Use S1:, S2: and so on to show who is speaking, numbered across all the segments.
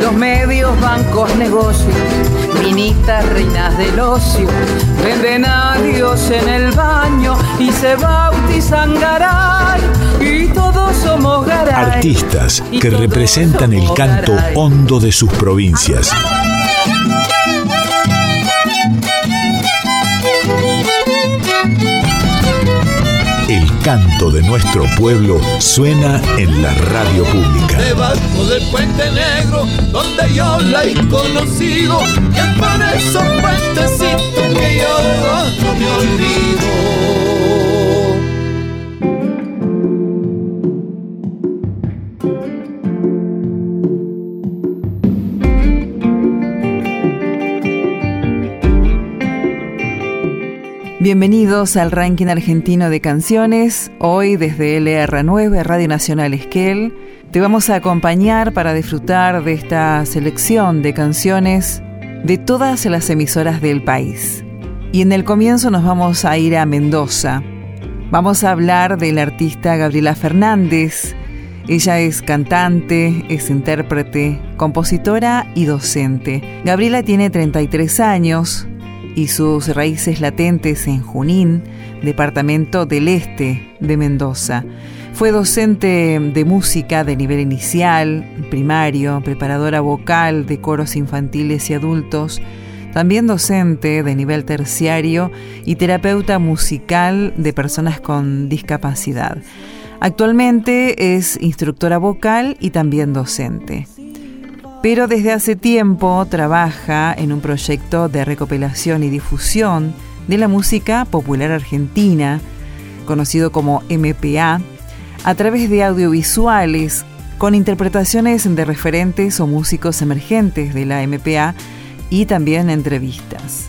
S1: los medios, bancos, negocios, minitas, reinas del ocio, venden a Dios en el baño y se bautizan garay y todos somos garay.
S2: Artistas que representan el canto hondo de sus provincias. Canto de nuestro pueblo suena en la radio pública.
S3: Debajo del puente negro, donde yo la he conocido, y por esos puentecitos que yo no me olvido.
S1: Bienvenidos al ranking argentino de canciones. Hoy desde LR9, Radio Nacional Esquel, te vamos a acompañar para disfrutar de esta selección de canciones de todas las emisoras del país. Y en el comienzo nos vamos a ir a Mendoza. Vamos a hablar del artista Gabriela Fernández. Ella es cantante, es intérprete, compositora y docente. Gabriela tiene 33 años, y sus raíces latentes en Junín, departamento del este de Mendoza. Fue docente de música de nivel inicial, primario, preparadora vocal de coros infantiles y adultos, también docente de nivel terciario y terapeuta musical de personas con discapacidad. Actualmente es instructora vocal y también docente pero desde hace tiempo trabaja en un proyecto de recopilación y difusión de la música popular argentina, conocido como MPA, a través de audiovisuales con interpretaciones de referentes o músicos emergentes de la MPA y también entrevistas.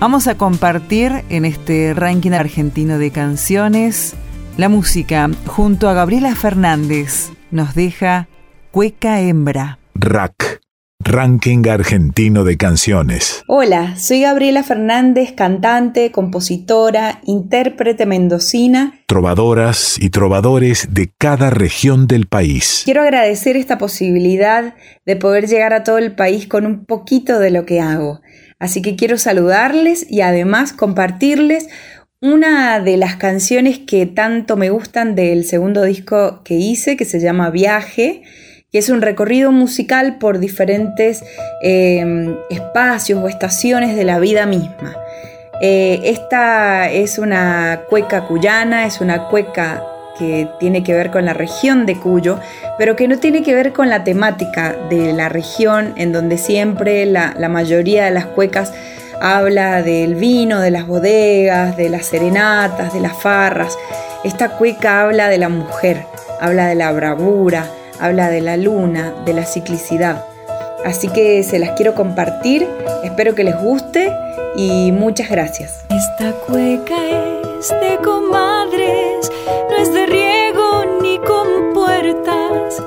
S1: Vamos a compartir en este ranking argentino de canciones la música junto a Gabriela Fernández. Nos deja Cueca Hembra.
S2: RAC, Ranking Argentino de Canciones.
S4: Hola, soy Gabriela Fernández, cantante, compositora, intérprete mendocina.
S2: Trovadoras y trovadores de cada región del país.
S4: Quiero agradecer esta posibilidad de poder llegar a todo el país con un poquito de lo que hago. Así que quiero saludarles y además compartirles una de las canciones que tanto me gustan del segundo disco que hice, que se llama Viaje que es un recorrido musical por diferentes eh, espacios o estaciones de la vida misma. Eh, esta es una cueca cuyana, es una cueca que tiene que ver con la región de Cuyo, pero que no tiene que ver con la temática de la región en donde siempre la mayoría de las cuecas habla del vino, de las bodegas, de las serenatas, de las farras. Esta cueca habla de la mujer, habla de la bravura, habla de la luna, de la ciclicidad. Así que se las quiero compartir, espero que les guste y muchas gracias.
S5: Esta cueca es de comadres, no es de riego ni con puertas.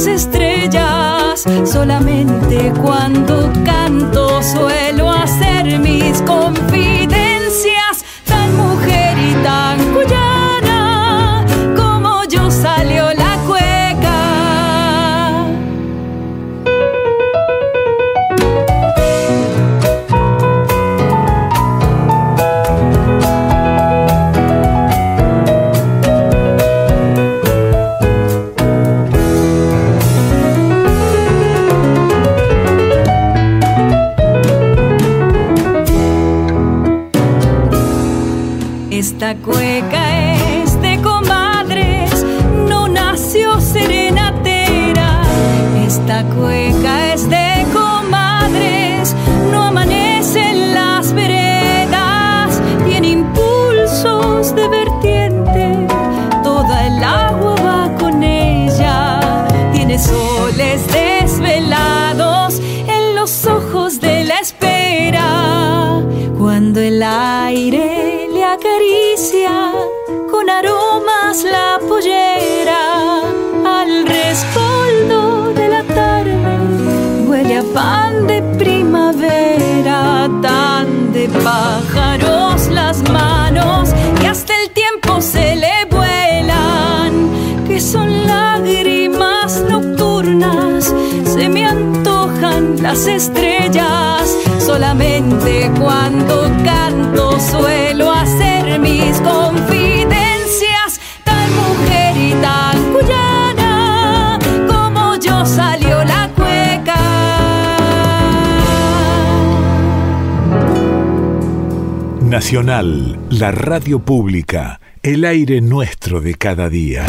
S5: Las estrellas. Solamente cuando canto suelo hacer mis confidencias. Las estrellas solamente cuando canto suelo hacer mis confidencias. Tan mujer y tan cuyana como yo salió la cueca.
S2: Nacional, la radio pública, el aire nuestro de cada día.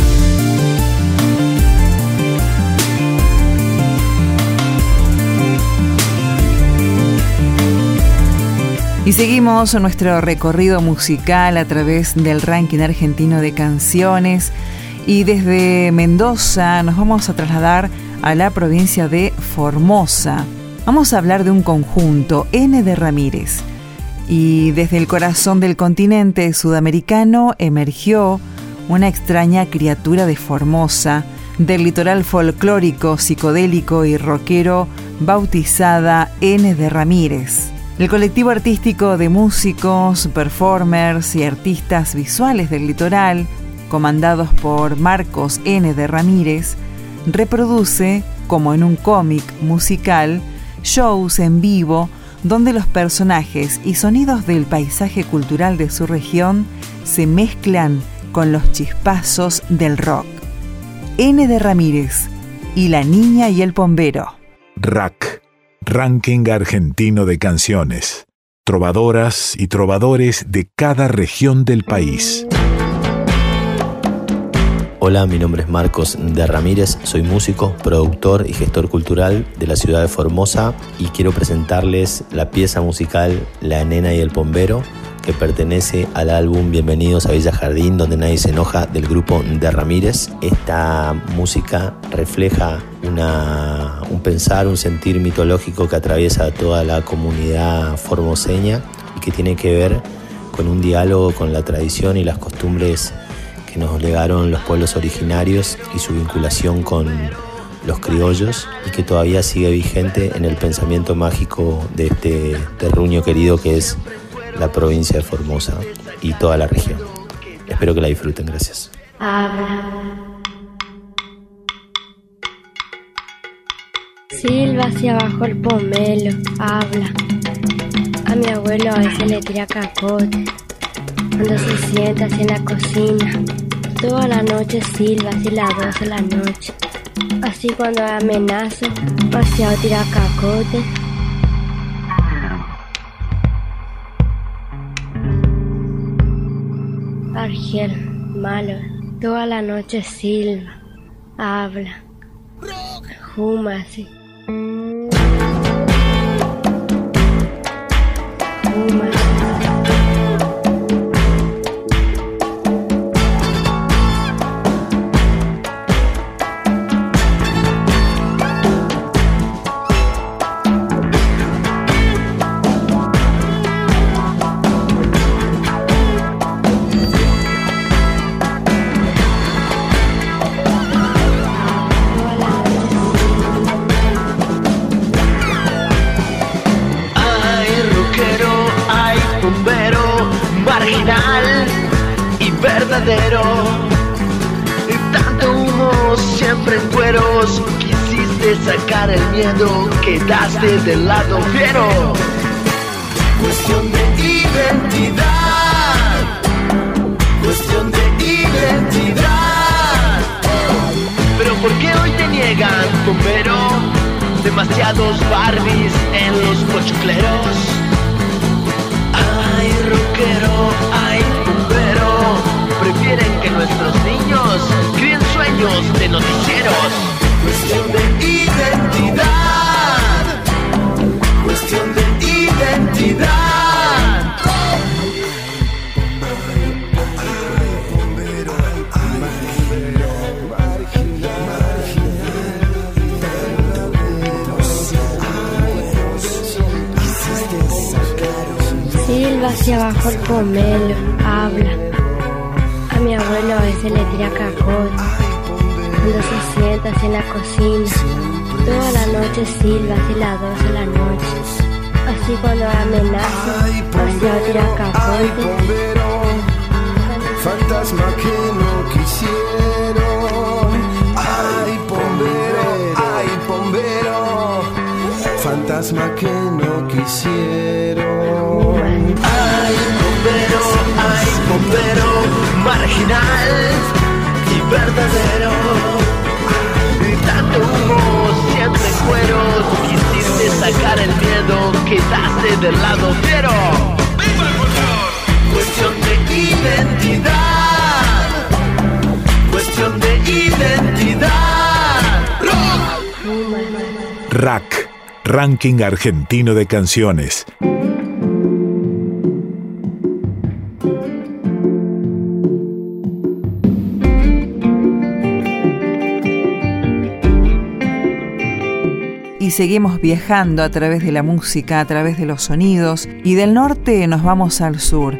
S1: Y seguimos nuestro recorrido musical a través del ranking argentino de canciones y desde Mendoza nos vamos a trasladar a la provincia de Formosa. Vamos a hablar de un conjunto, N de Ramírez. Y desde el corazón del continente sudamericano emergió una extraña criatura de Formosa, del litoral folclórico, psicodélico y rockero bautizada N de Ramírez. El colectivo artístico de músicos, performers y artistas visuales del litoral, comandados por Marcos N. de Ramírez, reproduce, como en un cómic musical, shows en vivo donde los personajes y sonidos del paisaje cultural de su región se mezclan con los chispazos del rock. N. de Ramírez y La Niña y el Pombero.
S2: Rack, Ranking Argentino de Canciones. Trovadoras y trovadores de cada región del país.
S6: Hola, mi nombre es Marcos de Ramírez, soy músico, productor y gestor cultural de la ciudad de Formosa y quiero presentarles la pieza musical La Nena y el Pombero que pertenece al álbum Bienvenidos a Villa Jardín, donde nadie se enoja, del grupo de Ramírez. Esta música refleja una, un pensar, un sentir mitológico que atraviesa toda la comunidad formoseña y que tiene que ver con un diálogo con la tradición y las costumbres que nos legaron los pueblos originarios y su vinculación con los criollos y que todavía sigue vigente en el pensamiento mágico de este terruño querido que es la provincia de Formosa y toda la región. Espero que la disfruten, gracias.
S7: Silva hacia abajo el pomelo, habla. A mi abuelo a veces le tira cacote. Cuando se sienta en la cocina, toda la noche silba así las 12 de la noche. Así cuando amenaza, demasiado tira cacote. Argel, malo, toda la noche silba, habla, juma así. Abajo el pomelo, habla. A mi abuelo a veces le tira capote. Cuando se sienta en la cocina, toda la noche silba así las dos de la noche. Así cuando amenaza, hacia tira capote.
S8: Fantasma que no quisieron. Ay, bombero, ay, bombero. Fantasma que no quisieron.
S9: Ay, bombero, ay, bombero, marginal y verdadero. Tanto humo, siempre cueros, quisiste sacar el miedo, quedaste del lado cero. Cuestión de identidad, cuestión de identidad. Rock.
S2: Rack, Ranking Argentino de Canciones.
S1: Seguimos viajando a través de la música, a través de los sonidos, y del norte nos vamos al sur,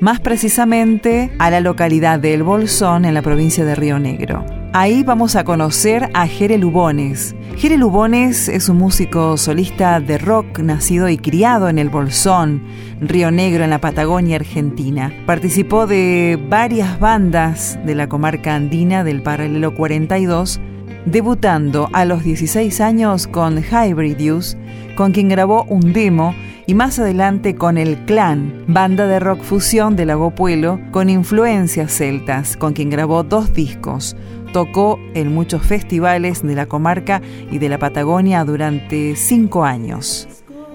S1: más precisamente a la localidad de El Bolsón en la provincia de Río Negro. Ahí vamos a conocer a Jere Lubones. Jere Lubones es un músico solista de rock nacido y criado en El Bolsón, Río Negro en la Patagonia Argentina. Participó de varias bandas de la comarca andina del Paralelo 42 debutando a los 16 años con Hybrid Use, con quien grabó un demo, y más adelante con El Clan, banda de rock fusión de Lago Puelo con influencias celtas, con quien grabó dos discos. Tocó en muchos festivales de la comarca y de la Patagonia durante cinco años.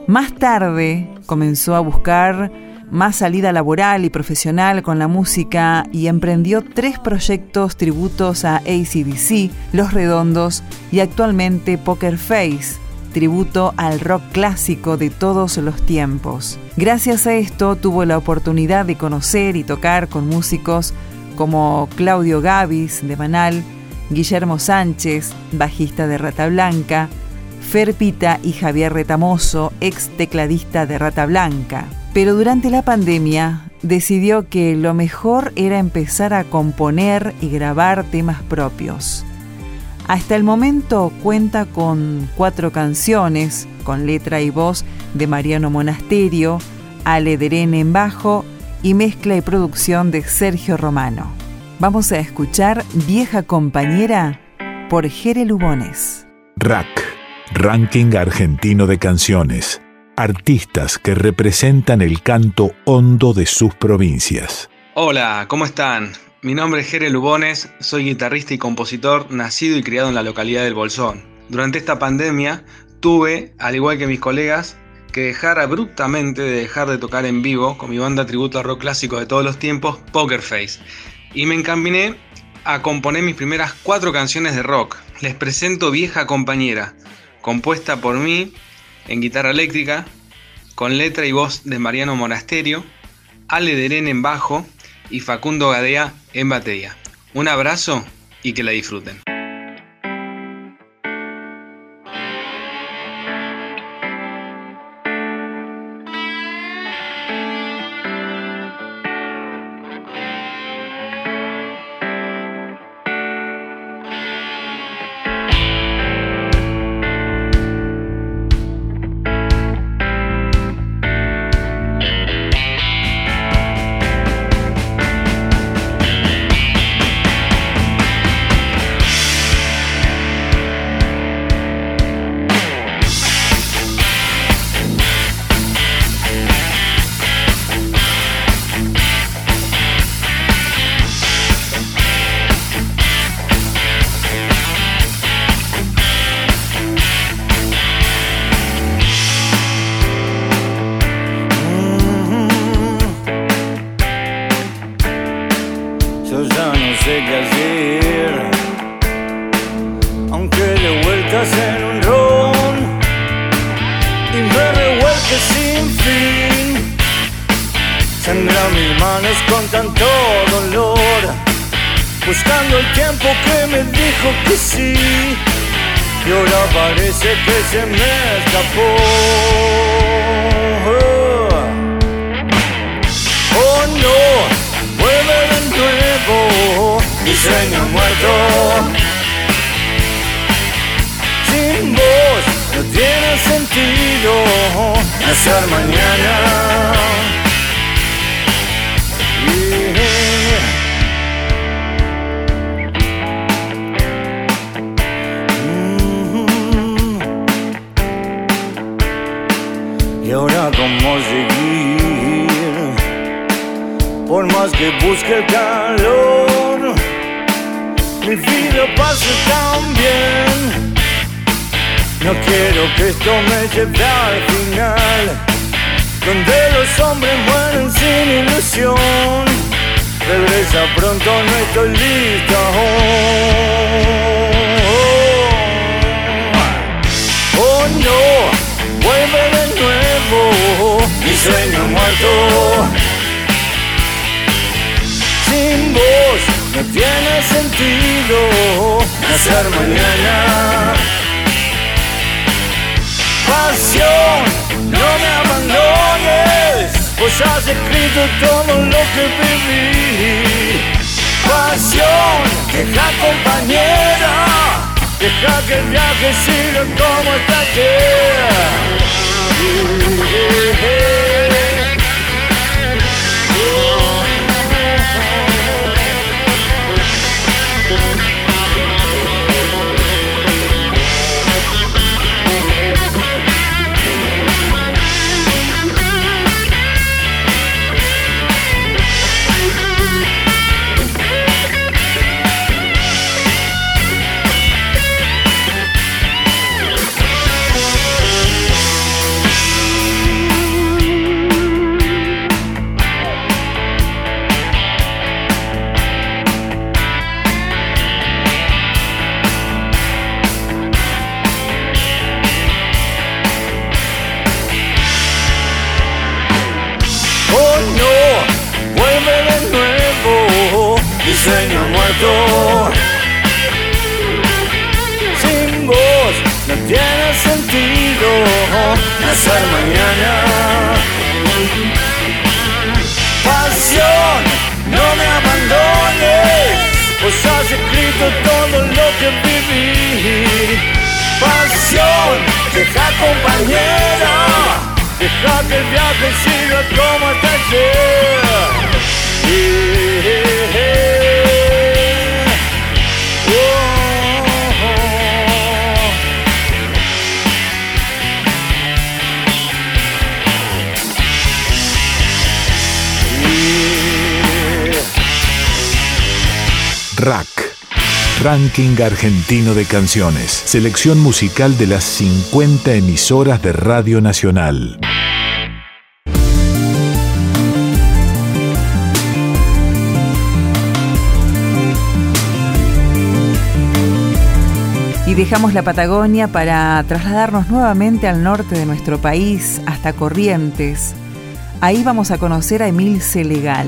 S1: Más tarde comenzó a buscar más salida laboral y profesional con la música y emprendió tres proyectos tributos a ACDC, Los Redondos y actualmente Poker Face, tributo al rock clásico de todos los tiempos. Gracias a esto tuvo la oportunidad de conocer y tocar con músicos como Claudio Gavis de Manal, Guillermo Sánchez, bajista de Rata Blanca, Fer Pita y Javier Retamoso, ex tecladista de Rata Blanca. Pero durante la pandemia decidió que lo mejor era empezar a componer y grabar temas propios. Hasta el momento cuenta con cuatro canciones, con letra y voz de Mariano Monasterio, Ale en bajo y mezcla y producción de Sergio Romano. Vamos a escuchar Vieja Compañera por Jere Lubones.
S2: Rack, Ranking Argentino de Canciones. Artistas que representan el canto hondo de sus provincias.
S10: Hola, ¿cómo están? Mi nombre es Jere Lubones, soy guitarrista y compositor nacido y criado en la localidad del Bolsón. Durante esta pandemia tuve, al igual que mis colegas, que dejar abruptamente de dejar de tocar en vivo con mi banda tributo a rock clásico de todos los tiempos, Poker Face, y me encaminé a componer mis primeras cuatro canciones de rock. Les presento Vieja Compañera, compuesta por mí en guitarra eléctrica, con letra y voz de Mariano Monasterio, Ale Derén en bajo y Facundo Gadea en batería. Un abrazo y que la disfruten.
S11: Sueño muerto. Sin vos no tiene sentido hacer mañana. Y ahora cómo seguir, por más que busque el calor, mi vida pasa tan bien. No quiero que esto me lleve al final, donde los hombres mueren sin ilusión. Regresa pronto, no estoy listo Oh no, vuelve de nuevo, mi sueño muerto. Sin vos no tiene sentido hacer mañana. Pasión, no me abandones, pues has escrito todo lo que viví. Pasión, deja compañera, deja que el viaje siga como aquí. Oh hacer mañana. Pasión, no me abandones, pues has escrito todo lo que viví. Pasión, deja compañera. Deja que el viaje siga como
S2: Ranking Argentino de Canciones. Selección musical de las 50 emisoras de Radio Nacional.
S1: Y dejamos la Patagonia para trasladarnos nuevamente al norte de nuestro país, hasta Corrientes. Ahí vamos a conocer a Emilce Legal.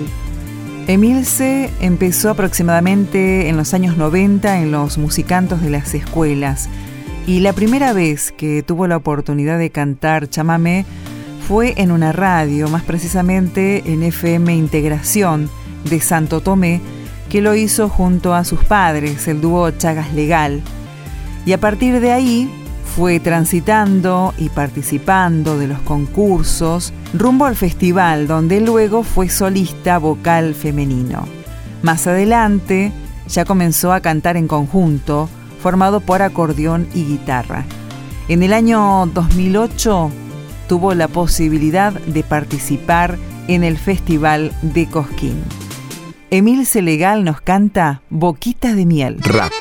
S1: Emilce empezó aproximadamente en los años 90 en los musicantos de las escuelas y la primera vez que tuvo la oportunidad de cantar chamamé fue en una radio, más precisamente en FM Integración de Santo Tomé, que lo hizo junto a sus padres, el dúo Chagas Legal. Y a partir de ahí fue transitando y participando de los concursos rumbo al festival donde luego fue solista vocal femenino. Más adelante ya comenzó a cantar en conjunto, formado por acordeón y guitarra. En el año 2008 tuvo la posibilidad de participar en el Festival de Cosquín. Emil Selegal nos canta Boquita de Miel.
S2: Rack.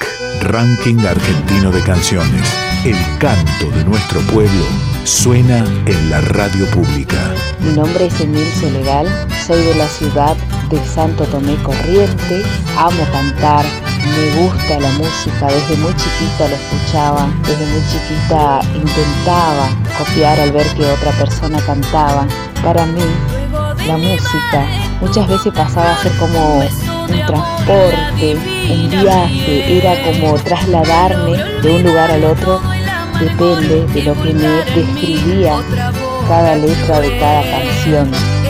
S2: Ranking Argentino de Canciones. El canto de nuestro pueblo suena en la radio pública.
S12: Mi nombre es Emil Legal, soy de la ciudad de Santo Tomé Corrientes, amo cantar, me gusta la música, desde muy chiquita lo escuchaba, desde muy chiquita intentaba copiar al ver que otra persona cantaba. Para mí, la música muchas veces pasaba a ser como un transporte, un viaje, era como trasladarme de un lugar al otro, depende de lo que me describía cada letra de cada canción.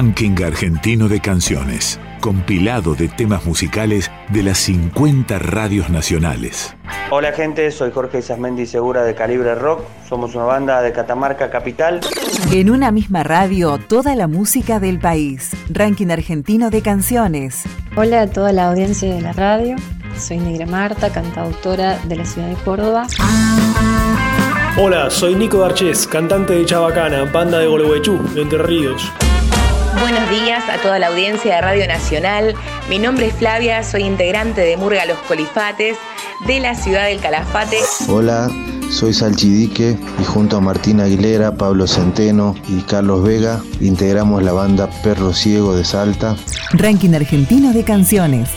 S2: Ranking Argentino de Canciones, compilado de temas musicales de las 50 radios nacionales.
S13: Hola gente, soy Jorge Isasmendi Segura de Calibre Rock, somos una banda de Catamarca Capital.
S1: En una misma radio, toda la música del país, Ranking Argentino de Canciones.
S14: Hola a toda la audiencia de la radio, soy Negra Marta, cantautora de la ciudad de Córdoba.
S15: Hola, soy Nico Darches, cantante de Chabacana, banda de Gualeguaychú, de Entre Ríos.
S16: Buenos días a toda la audiencia de Radio Nacional. Mi nombre es Flavia, soy integrante de Murga Los Colifates, de la ciudad del Calafate.
S17: Hola, soy Salchidique y junto a Martín Aguilera, Pablo Centeno y Carlos Vega integramos la banda Perro Ciego de Salta.
S1: Ranking Argentino de Canciones.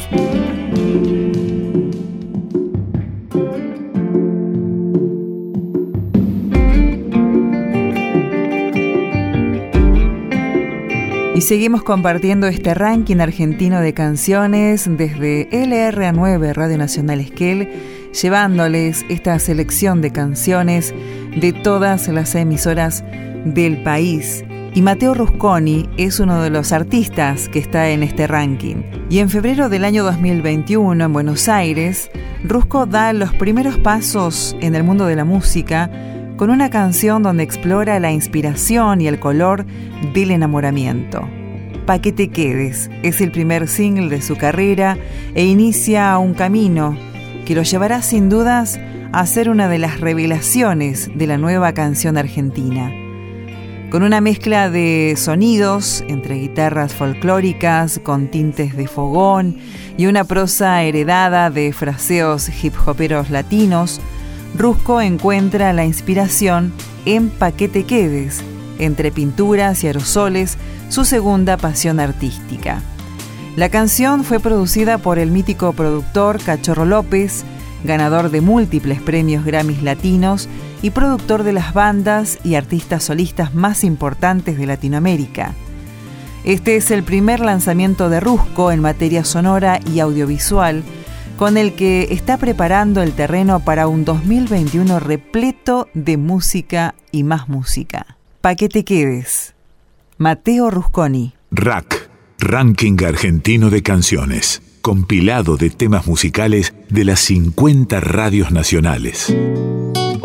S1: Seguimos compartiendo este ranking argentino de canciones desde LRA9 Radio Nacional Esquel, llevándoles esta selección de canciones de todas las emisoras del país. Y Mateo Rusconi es uno de los artistas que está en este ranking. Y en febrero del año 2021, en Buenos Aires, Rusco da los primeros pasos en el mundo de la música con una canción donde explora la inspiración y el color del enamoramiento. Pa' que te quedes es el primer single de su carrera e inicia un camino que lo llevará sin dudas a ser una de las revelaciones de la nueva canción argentina. Con una mezcla de sonidos entre guitarras folclóricas con tintes de fogón y una prosa heredada de fraseos hip hoperos latinos, Rusco encuentra la inspiración en Paquete Quedes, entre pinturas y aerosoles, su segunda pasión artística. La canción fue producida por el mítico productor Cachorro López, ganador de múltiples premios Grammys latinos y productor de las bandas y artistas solistas más importantes de Latinoamérica. Este es el primer lanzamiento de Rusco en materia sonora y audiovisual, con el que está preparando el terreno para un 2021 repleto de música y más música. Pa' que te quedes. Mateo Rusconi.
S2: Rack, Ranking Argentino de Canciones, compilado de temas musicales de las 50 radios nacionales.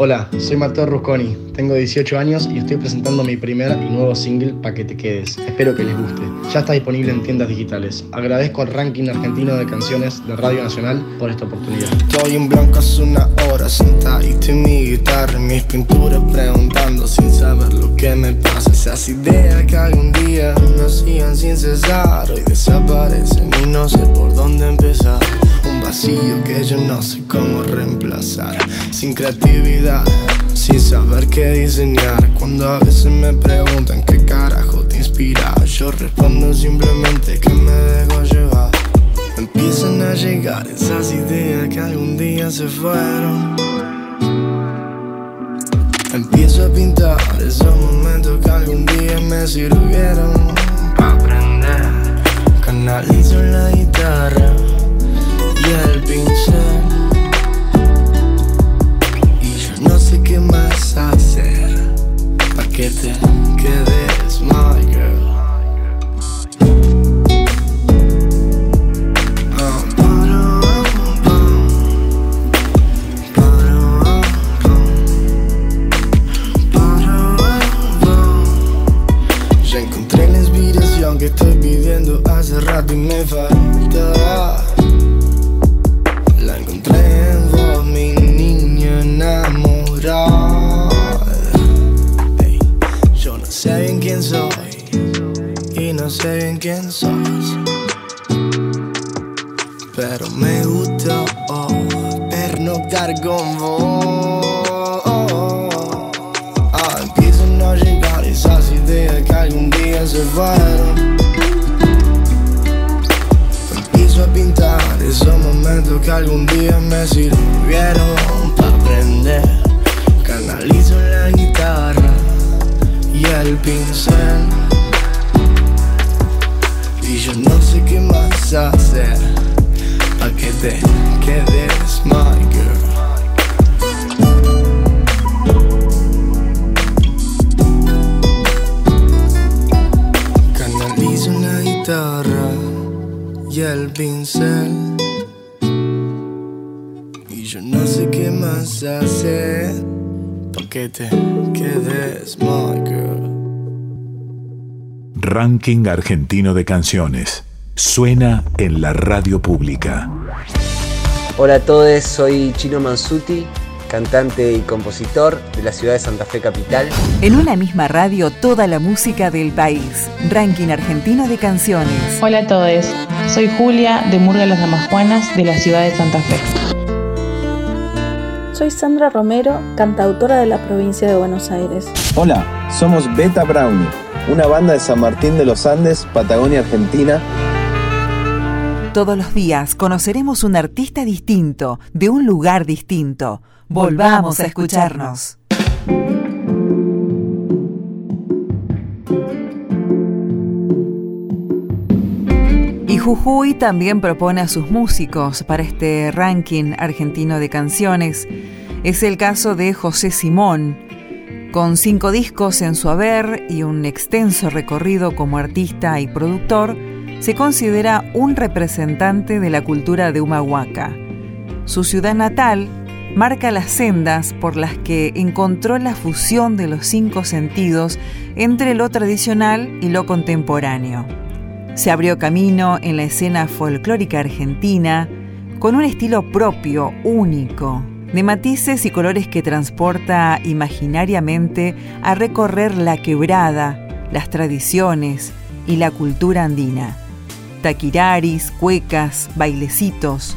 S18: Hola, soy Mateo Rusconi, tengo 18 años y estoy presentando mi primer y nuevo single Pa' que te quedes. Espero que les guste. Ya está disponible en tiendas digitales. Agradezco al ranking argentino de canciones de Radio Nacional por esta oportunidad.
S8: Estoy en blanco hace una hora sentadito en mi guitarra, en mis pinturas preguntando sin saber lo que me pasa. Esas ideas que algún día me hacían sin cesar, hoy desaparecen y no sé por dónde empezar. Vacío que yo no sé cómo reemplazar. Sin creatividad, sin saber qué diseñar. Cuando a veces me preguntan qué carajo te inspira, yo respondo simplemente que me dejo llevar. Empiezan a llegar esas ideas que algún día se fueron. Empiezo a pintar esos momentos que algún día me sirvieron sé qué más hacer. Pa' que te quedes, my girl. Canalizo una guitarra y el pincel. Y yo no sé qué más hacer. Pa' que te quedes, my girl.
S2: Ranking Argentino de Canciones. Suena en la radio pública.
S19: Hola a todos, soy Chino Mansuti, cantante y compositor de la ciudad de Santa Fe Capital.
S1: En una misma radio, toda la música del país. Ranking Argentino de Canciones.
S20: Hola a todos, soy Julia de Murga Las Damajuanas de la ciudad de Santa Fe.
S21: Soy Sandra Romero, cantautora de la provincia de Buenos Aires.
S22: Hola, somos Beta Brownie, una banda de San Martín de los Andes, Patagonia, Argentina.
S1: Todos los días conoceremos un artista distinto, de un lugar distinto. Volvamos a escucharnos. Y Jujuy también propone a sus músicos para este ranking argentino de canciones. Es el caso de José Simón, con cinco discos en su haber y un extenso recorrido como artista y productor, se considera un representante de la cultura de Humahuaca. Su ciudad natal marca las sendas por las que encontró la fusión de los cinco sentidos entre lo tradicional y lo contemporáneo. Se abrió camino en la escena folclórica argentina con un estilo propio, único, de matices y colores que transporta imaginariamente a recorrer la quebrada, las tradiciones y la cultura andina. Taquiraris, cuecas, bailecitos,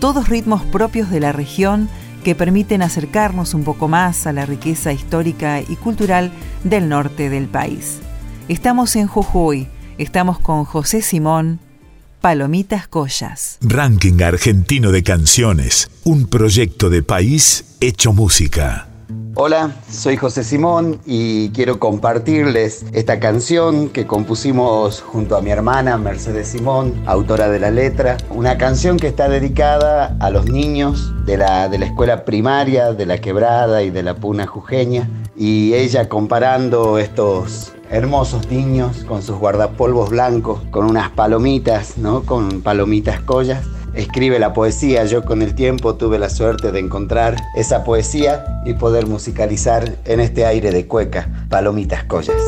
S1: todos ritmos propios de la región que permiten acercarnos un poco más a la riqueza histórica y cultural del norte del país. Estamos en Jujuy, estamos con José Simón, Palomitas Collas.
S2: Ranking Argentino de Canciones, un proyecto de país hecho música.
S23: Hola, soy José Simón y quiero compartirles esta canción que compusimos junto a mi hermana Mercedes Simón, autora de la letra. Una canción que está dedicada a los niños de la, de la escuela primaria, de la quebrada y de la puna jujeña. Y ella comparando estos hermosos niños con sus guardapolvos blancos, con unas palomitas, ¿no? Con palomitas collas escribe la poesía. Yo con el tiempo tuve la suerte de encontrar esa poesía y poder musicalizar en este aire de cueca, Palomitas Collas.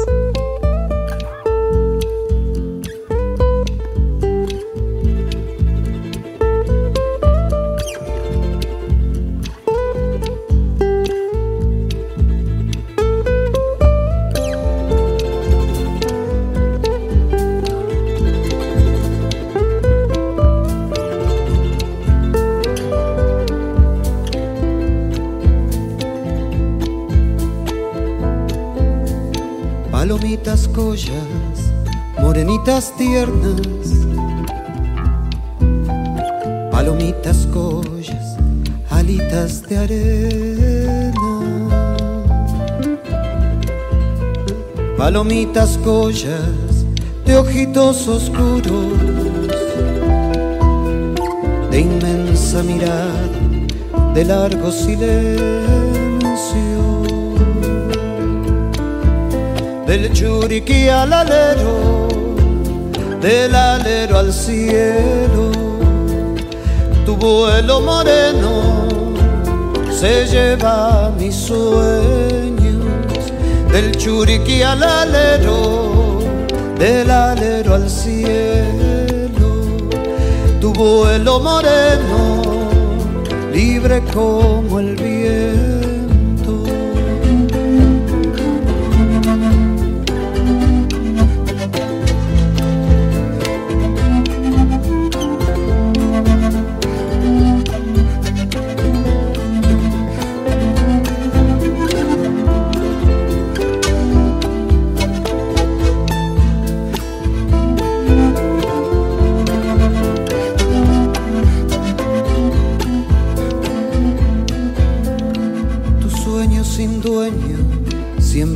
S24: Palomitas collas, alitas de arena. Palomitas collas, de ojitos oscuros, de inmensa mirada, de largo silencio. del churiqui al alero, del alero al cielo. Tu vuelo moreno se lleva mis sueños, del churiqui al alero, del alero al cielo. Tu vuelo moreno, libre como el viento.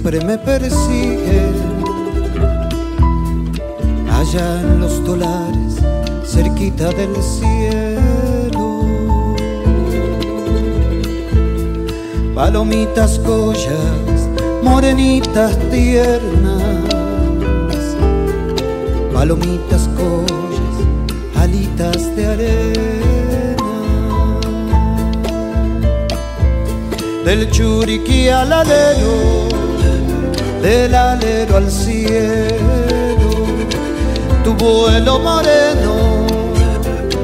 S24: Siempre me persigue. Allá en los dólares, cerquita del cielo. Palomitas collas, morenitas tiernas. Palomitas collas, alitas de arena. Del churiquí al alero, del alero al cielo, tu vuelo moreno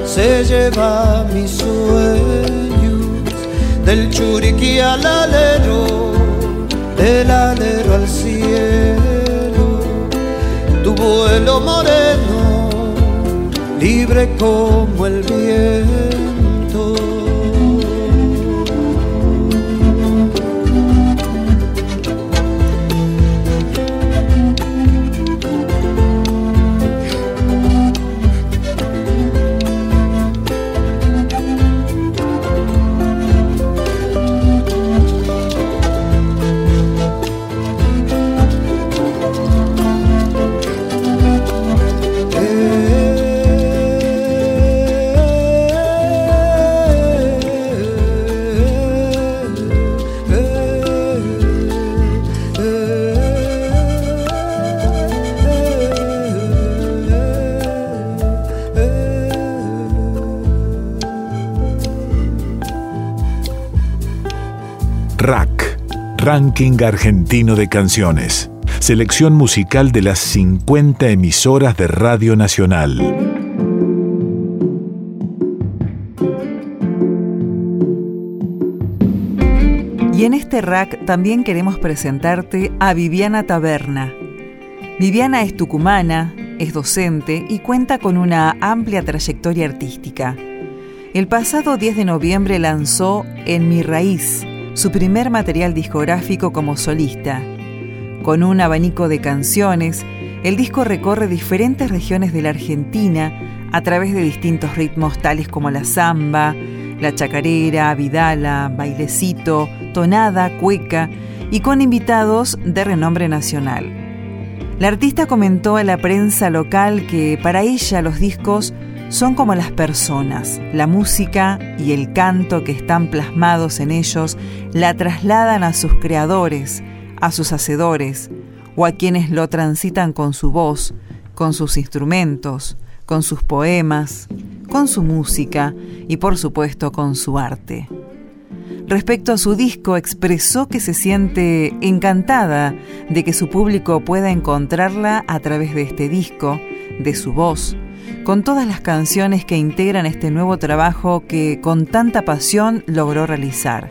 S24: se lleva mis sueños. Del churiquí al alero, del alero al cielo, tu vuelo moreno, libre como el viento.
S2: Ranking Argentino de Canciones. Selección musical de las 50 emisoras de Radio Nacional.
S1: Y en este rack también queremos presentarte a Viviana Taberna. Viviana es tucumana, es docente y cuenta con una amplia trayectoria artística. El pasado 10 de noviembre lanzó En mi raíz, su primer material discográfico como solista. Con un abanico de canciones, el disco recorre diferentes regiones de la Argentina a través de distintos ritmos tales como la samba, la chacarera, vidala, bailecito, tonada, cueca y con invitados de renombre nacional. La artista comentó a la prensa local que para ella los discos son como las personas, la música y el canto que están plasmados en ellos la trasladan a sus creadores, a sus hacedores o a quienes lo transitan con su voz, con sus instrumentos, con sus poemas, con su música y por supuesto con su arte. Respecto a su disco, expresó que se siente encantada de que su público pueda encontrarla a través de este disco, de su voz, con todas las canciones que integran este nuevo trabajo que con tanta pasión logró realizar.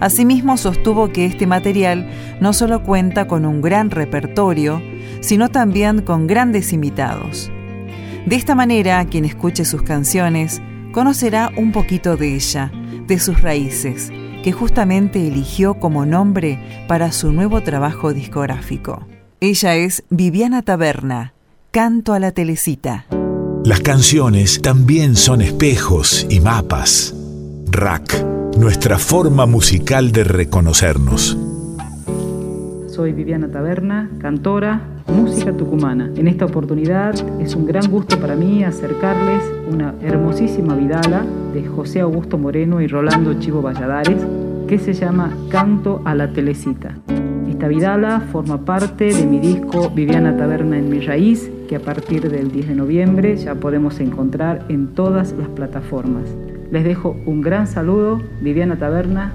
S1: Asimismo, sostuvo que este material no solo cuenta con un gran repertorio, sino también con grandes invitados. De esta manera, quien escuche sus canciones conocerá un poquito de ella, de sus raíces, que justamente eligió como nombre para su nuevo trabajo discográfico. Ella es Viviana Taberna, Canto a la Telecita.
S2: Las canciones también son espejos y mapas. Rack, nuestra forma musical de reconocernos.
S25: Soy Viviana Taberna, cantora, música tucumana. En esta oportunidad es un gran gusto para mí acercarles una hermosísima vidala de José Augusto Moreno y Rolando Chivo Valladares que se llama Canto a la Telecita. Esta vidala forma parte de mi disco Viviana Taberna en mi raíz, que a partir del 10 de noviembre ya podemos encontrar en todas las plataformas. Les dejo un gran saludo, Viviana Taberna,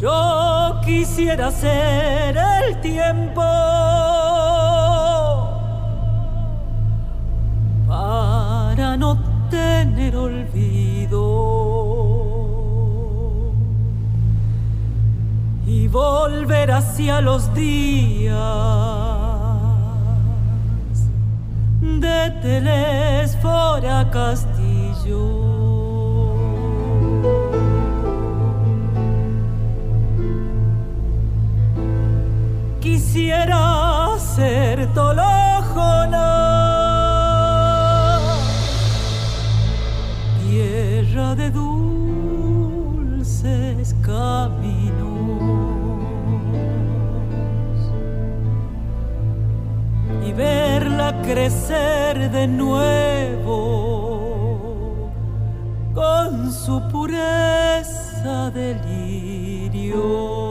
S5: Yo quisiera ser el tiempo para no tener olvido y volver hacia los días de Telesfora Castillo. Quisiera ser Tolojona, tierra de dulces caminos y verla crecer de nuevo con su pureza de lirio.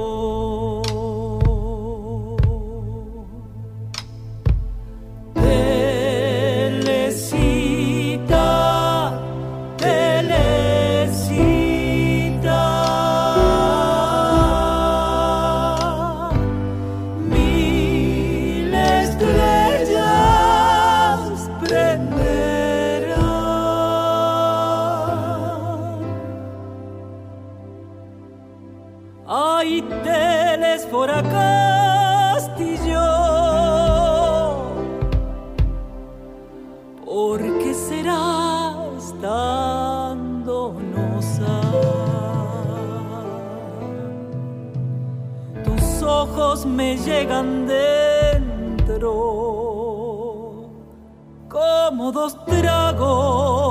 S5: Castillo. ¿Por qué serás tan donosa? Tus ojos me llegan dentro como dos tragos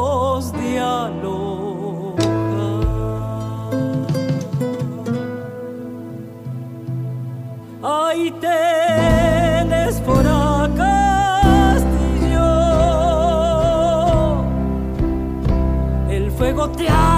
S5: Ahí tenés por castillo. El fuego te anda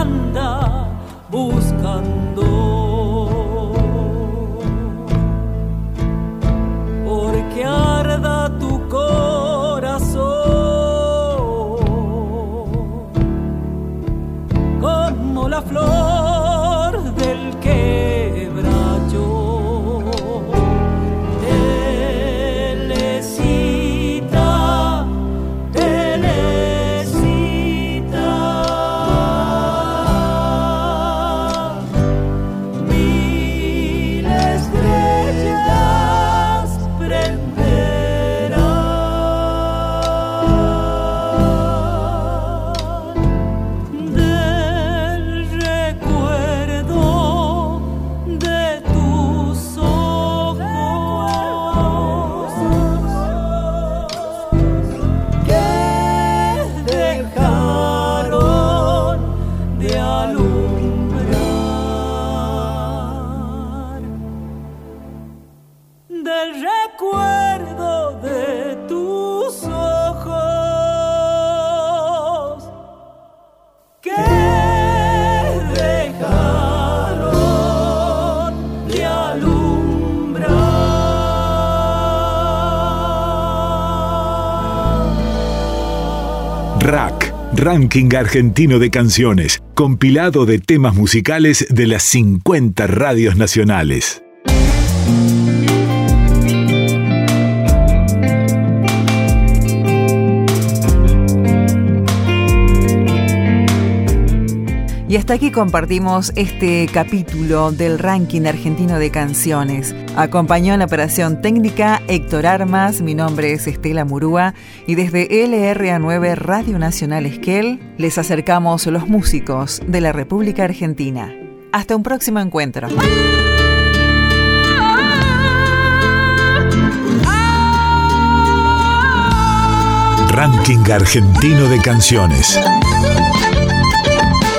S2: Ranking Argentino de Canciones, compilado de temas musicales de las 50 radios nacionales.
S1: Y hasta aquí compartimos este capítulo del ranking argentino de canciones. Acompañó en la operación técnica Héctor Armas, mi nombre es Estela Murúa y desde LRA9 Radio Nacional Esquel les acercamos los músicos de la República Argentina. Hasta un próximo encuentro.
S2: Ranking Argentino de Canciones.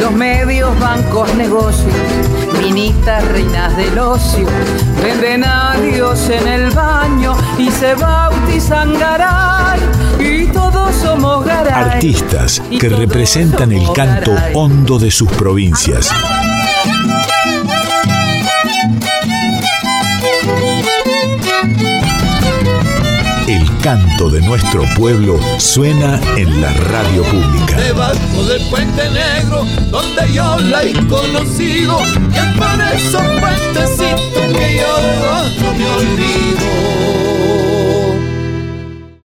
S26: los medios, bancos, negocios, ministas, reinas del ocio, venden a Dios en el baño y se bautizan Garay y todos somos Garay.
S2: Artistas que representan el canto hondo de sus provincias. Canto de nuestro pueblo suena en la radio pública.
S27: Debajo del puente negro, donde yo la he conocido, y por esos puentecitos que yo debajo me olvido.